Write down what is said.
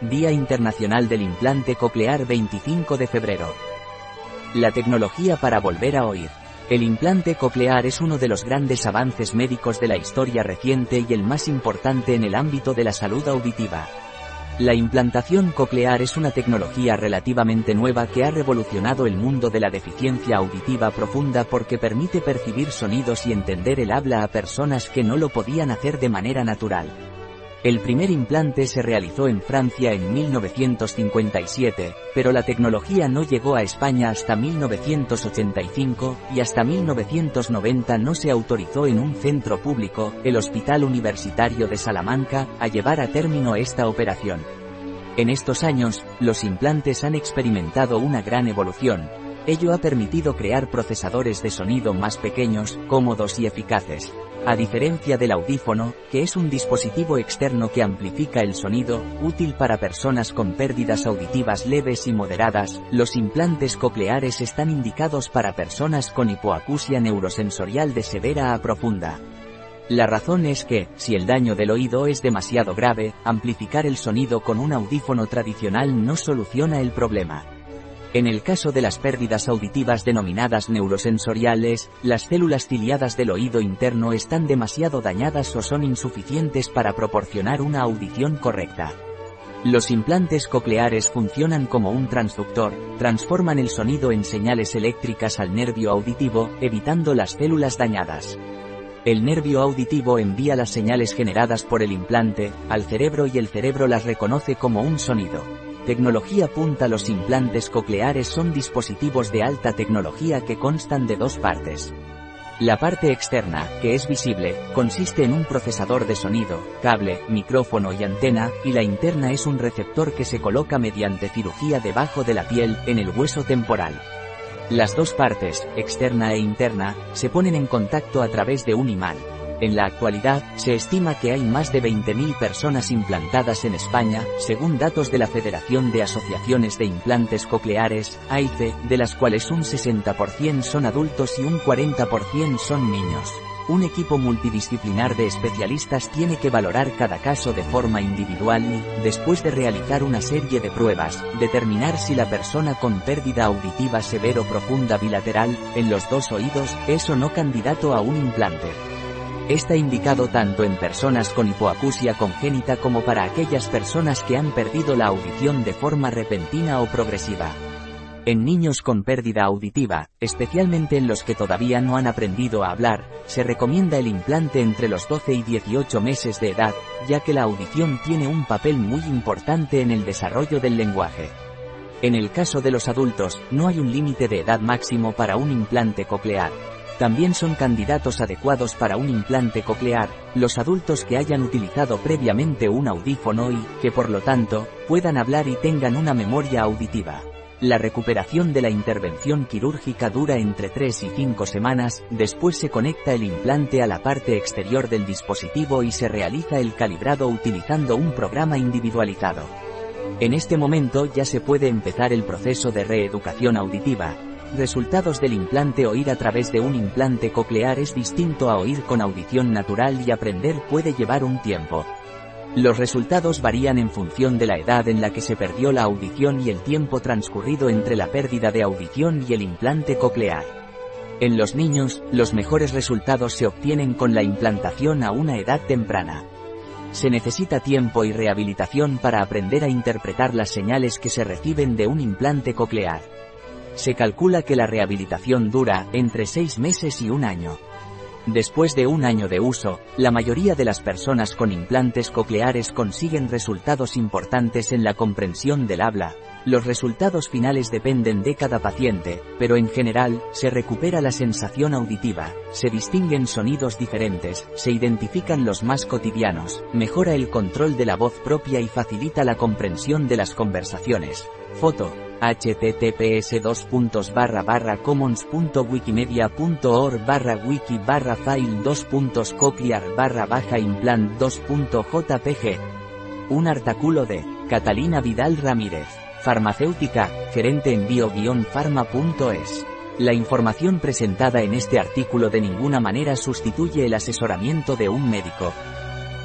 Día Internacional del Implante Coclear 25 de febrero. La tecnología para volver a oír. El implante coclear es uno de los grandes avances médicos de la historia reciente y el más importante en el ámbito de la salud auditiva. La implantación coclear es una tecnología relativamente nueva que ha revolucionado el mundo de la deficiencia auditiva profunda porque permite percibir sonidos y entender el habla a personas que no lo podían hacer de manera natural. El primer implante se realizó en Francia en 1957, pero la tecnología no llegó a España hasta 1985, y hasta 1990 no se autorizó en un centro público, el Hospital Universitario de Salamanca, a llevar a término esta operación. En estos años, los implantes han experimentado una gran evolución, Ello ha permitido crear procesadores de sonido más pequeños, cómodos y eficaces. A diferencia del audífono, que es un dispositivo externo que amplifica el sonido, útil para personas con pérdidas auditivas leves y moderadas, los implantes cocleares están indicados para personas con hipoacusia neurosensorial de severa a profunda. La razón es que, si el daño del oído es demasiado grave, amplificar el sonido con un audífono tradicional no soluciona el problema. En el caso de las pérdidas auditivas denominadas neurosensoriales, las células ciliadas del oído interno están demasiado dañadas o son insuficientes para proporcionar una audición correcta. Los implantes cocleares funcionan como un transductor, transforman el sonido en señales eléctricas al nervio auditivo, evitando las células dañadas. El nervio auditivo envía las señales generadas por el implante, al cerebro y el cerebro las reconoce como un sonido. Tecnología punta Los implantes cocleares son dispositivos de alta tecnología que constan de dos partes. La parte externa, que es visible, consiste en un procesador de sonido, cable, micrófono y antena, y la interna es un receptor que se coloca mediante cirugía debajo de la piel, en el hueso temporal. Las dos partes, externa e interna, se ponen en contacto a través de un imán. En la actualidad, se estima que hay más de 20.000 personas implantadas en España, según datos de la Federación de Asociaciones de Implantes Cocleares, AICE, de las cuales un 60% son adultos y un 40% son niños. Un equipo multidisciplinar de especialistas tiene que valorar cada caso de forma individual y, después de realizar una serie de pruebas, determinar si la persona con pérdida auditiva severo profunda bilateral, en los dos oídos, es o no candidato a un implante. Está indicado tanto en personas con hipoacusia congénita como para aquellas personas que han perdido la audición de forma repentina o progresiva. En niños con pérdida auditiva, especialmente en los que todavía no han aprendido a hablar, se recomienda el implante entre los 12 y 18 meses de edad, ya que la audición tiene un papel muy importante en el desarrollo del lenguaje. En el caso de los adultos, no hay un límite de edad máximo para un implante coclear. También son candidatos adecuados para un implante coclear, los adultos que hayan utilizado previamente un audífono y, que por lo tanto, puedan hablar y tengan una memoria auditiva. La recuperación de la intervención quirúrgica dura entre 3 y 5 semanas, después se conecta el implante a la parte exterior del dispositivo y se realiza el calibrado utilizando un programa individualizado. En este momento ya se puede empezar el proceso de reeducación auditiva, Resultados del implante Oír a través de un implante coclear es distinto a oír con audición natural y aprender puede llevar un tiempo. Los resultados varían en función de la edad en la que se perdió la audición y el tiempo transcurrido entre la pérdida de audición y el implante coclear. En los niños, los mejores resultados se obtienen con la implantación a una edad temprana. Se necesita tiempo y rehabilitación para aprender a interpretar las señales que se reciben de un implante coclear. Se calcula que la rehabilitación dura entre seis meses y un año. Después de un año de uso, la mayoría de las personas con implantes cocleares consiguen resultados importantes en la comprensión del habla. Los resultados finales dependen de cada paciente, pero en general, se recupera la sensación auditiva, se distinguen sonidos diferentes, se identifican los más cotidianos, mejora el control de la voz propia y facilita la comprensión de las conversaciones. Foto https dos puntos barra wiki barra file dos puntos barra baja implant 2.jpg un artículo de Catalina Vidal Ramírez farmacéutica gerente en bio-pharma.es la información presentada en este artículo de ninguna manera sustituye el asesoramiento de un médico